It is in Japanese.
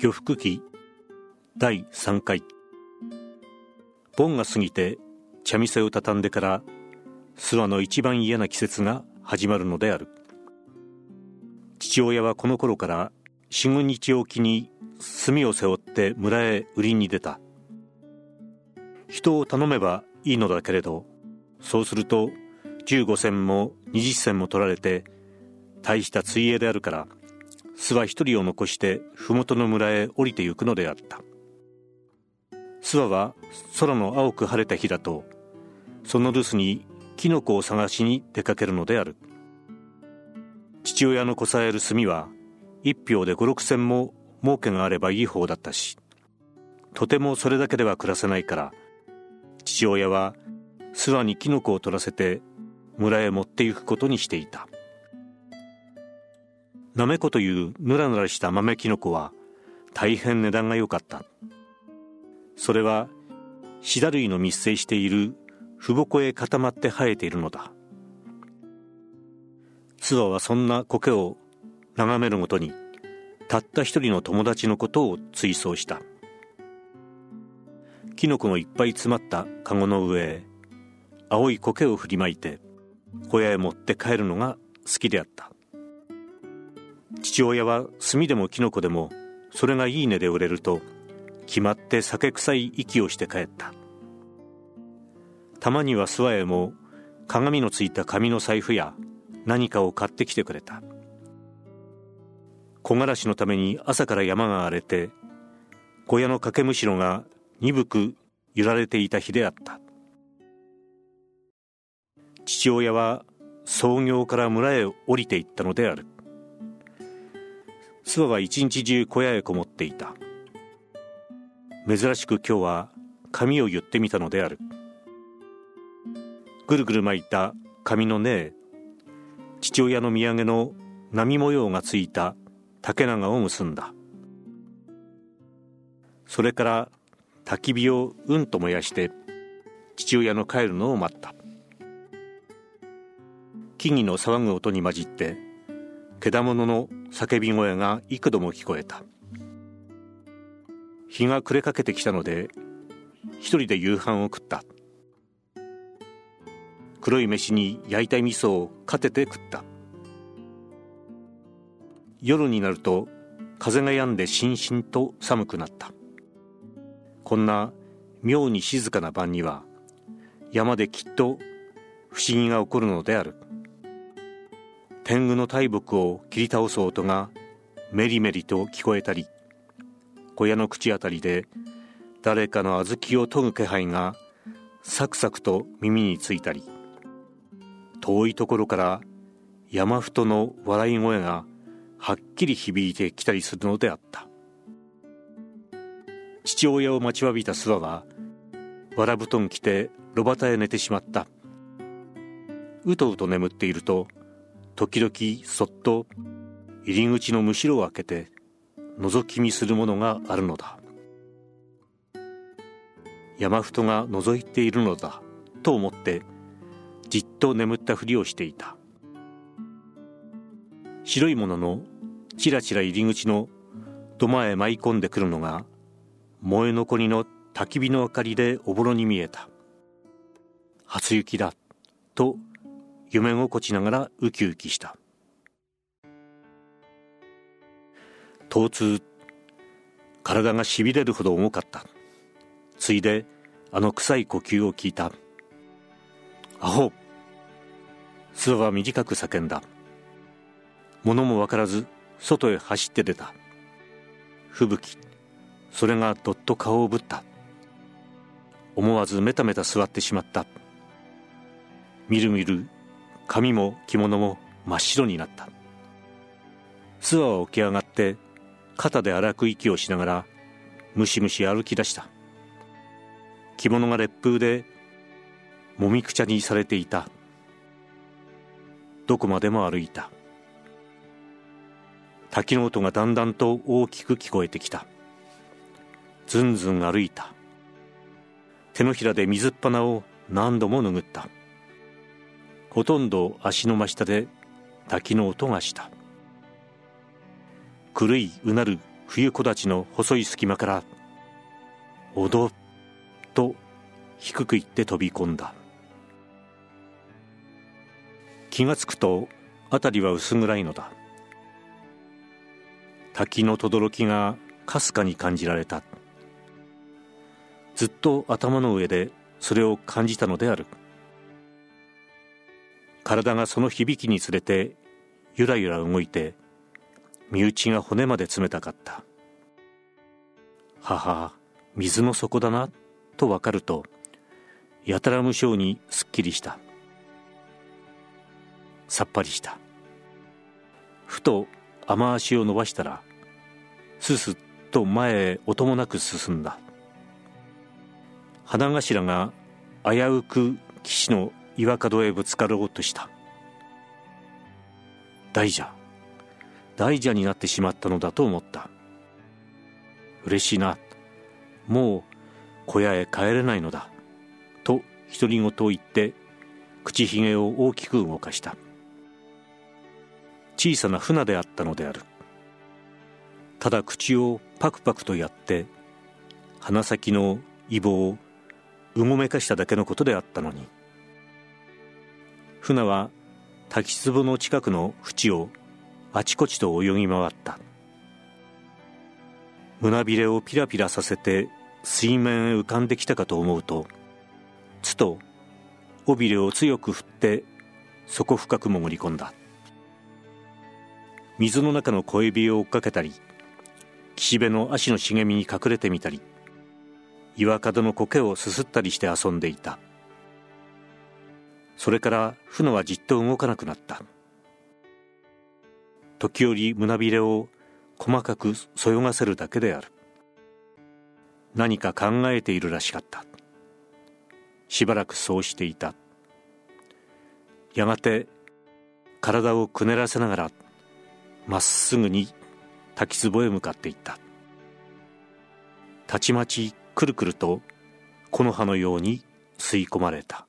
漁服記第3回。盆が過ぎて茶店を畳んでから諏訪の一番嫌な季節が始まるのである。父親はこの頃から四五日おきに炭を背負って村へ売りに出た。人を頼めばいいのだけれどそうすると15銭も20銭も取られて大した水泳であるから巣は一人を残して麓の村へ降りてゆくのであった。諏訪は空の青く晴れた日だとその留守にキノコを探しに出かけるのである。父親のこさえる炭は一票で五六銭も儲けがあればいい方だったしとてもそれだけでは暮らせないから父親は諏訪にキノコを取らせて村へ持って行くことにしていた。なめこというぬらぬらした豆キノコは大変値段が良かった。それはシダ類の密生しているふぼこへ固まって生えているのだ。諏訪はそんな苔を眺めるごとにたった一人の友達のことを追想した。キノコのいっぱい詰まったカゴの上へ青い苔を振りまいて小屋へ持って帰るのが好きであった。父親は炭でもキノコでもそれがいい値で売れると決まって酒臭い息をして帰った。たまには諏訪へも鏡のついた紙の財布や何かを買ってきてくれた。木枯らしのために朝から山が荒れて小屋の掛けむしろが鈍く揺られていた日であった。父親は創業から村へ降りていったのである。諏訪は一日中小屋へこもっていた。珍しく今日は髪を言ってみたのである。ぐるぐる巻いた髪の根へ父親の土産の波模様がついた竹長を結んだ。それから焚き火をうんと燃やして父親の帰るのを待った。木々の騒ぐ音に混じってけだものの叫び声が幾度も聞こえた。日が暮れかけてきたので一人で夕飯を食った。黒い飯に焼いた味噌をかてて食った。夜になると風が止んでしんしんと寒くなった。こんな妙に静かな晩には山できっと不思議が起こるのである。天狗の大木を切り倒す音がメリメリと聞こえたり小屋の口あたりで誰かの小豆を研ぐ気配がサクサクと耳についたり遠いところから山ふとの笑い声がはっきり響いてきたりするのであった。父親を待ちわびた諏訪はわら布団着て炉端へ寝てしまった。うとうと眠っていると時々そっと入り口のむしろを開けて覗き見するものがあるのだ。山ふとが覗いているのだと思ってじっと眠ったふりをしていた。白いもののちらちら入り口の土間へ舞い込んでくるのが燃え残りの焚き火の明かりでおぼろに見えた。初雪だと夢心地ながらウキウキした。疼痛体がしびれるほど重かった。ついであの臭い呼吸を聞いた。アホ諏訪は短く叫んだ。物も分からず外へ走って出た。吹雪それがどっと顔をぶった。思わずメタメタ座ってしまった。みるみる髪も着物も真っ白になった。諏訪は起き上がって肩で荒く息をしながらムシムシ歩き出した。着物が烈風でもみくちゃにされていた。どこまでも歩いた。滝の音がだんだんと大きく聞こえてきた。ずんずん歩いた。手のひらで水っ鼻を何度も拭った。ほとんど足の真下で滝の音がした。狂いうなる冬木立の細い隙間から「おど」と低く言って飛び込んだ。気がつくと辺りは薄暗いのだ。滝の轟がかすかに感じられた。ずっと頭の上でそれを感じたのである。体がその響きにつれてゆらゆら動いて身内が骨まで冷たかった。母水の底だなと分かるとやたら無性にすっきりした。さっぱりした。ふと雨足を伸ばしたらすすっと前へ音もなく進んだ。花頭が危うく岸の岩角へぶつかろうとした。大蛇。大蛇になってしまったのだと思った。嬉しいな。もう小屋へ帰れないのだ。と独り言を言って口ひげを大きく動かした。小さな船であったのである。ただ口をパクパクとやって鼻先のイボをうごめかしただけのことであったのに。船は滝壺の近くの淵をあちこちと泳ぎ回った。胸びれをピラピラさせて水面へ浮かんできたかと思うとつと尾びれを強く振って底深く潜り込んだ。水の中の小エビを追っかけたり岸辺の足の茂みに隠れてみたり岩角の苔をすすったりして遊んでいた。それから船はじっと動かなくなった。時折胸びれを細かくそよがせるだけである。何か考えているらしかった。しばらくそうしていた。やがて体をくねらせながらまっすぐに滝壺へ向かっていった。たちまちくるくると木の葉のように吸い込まれた。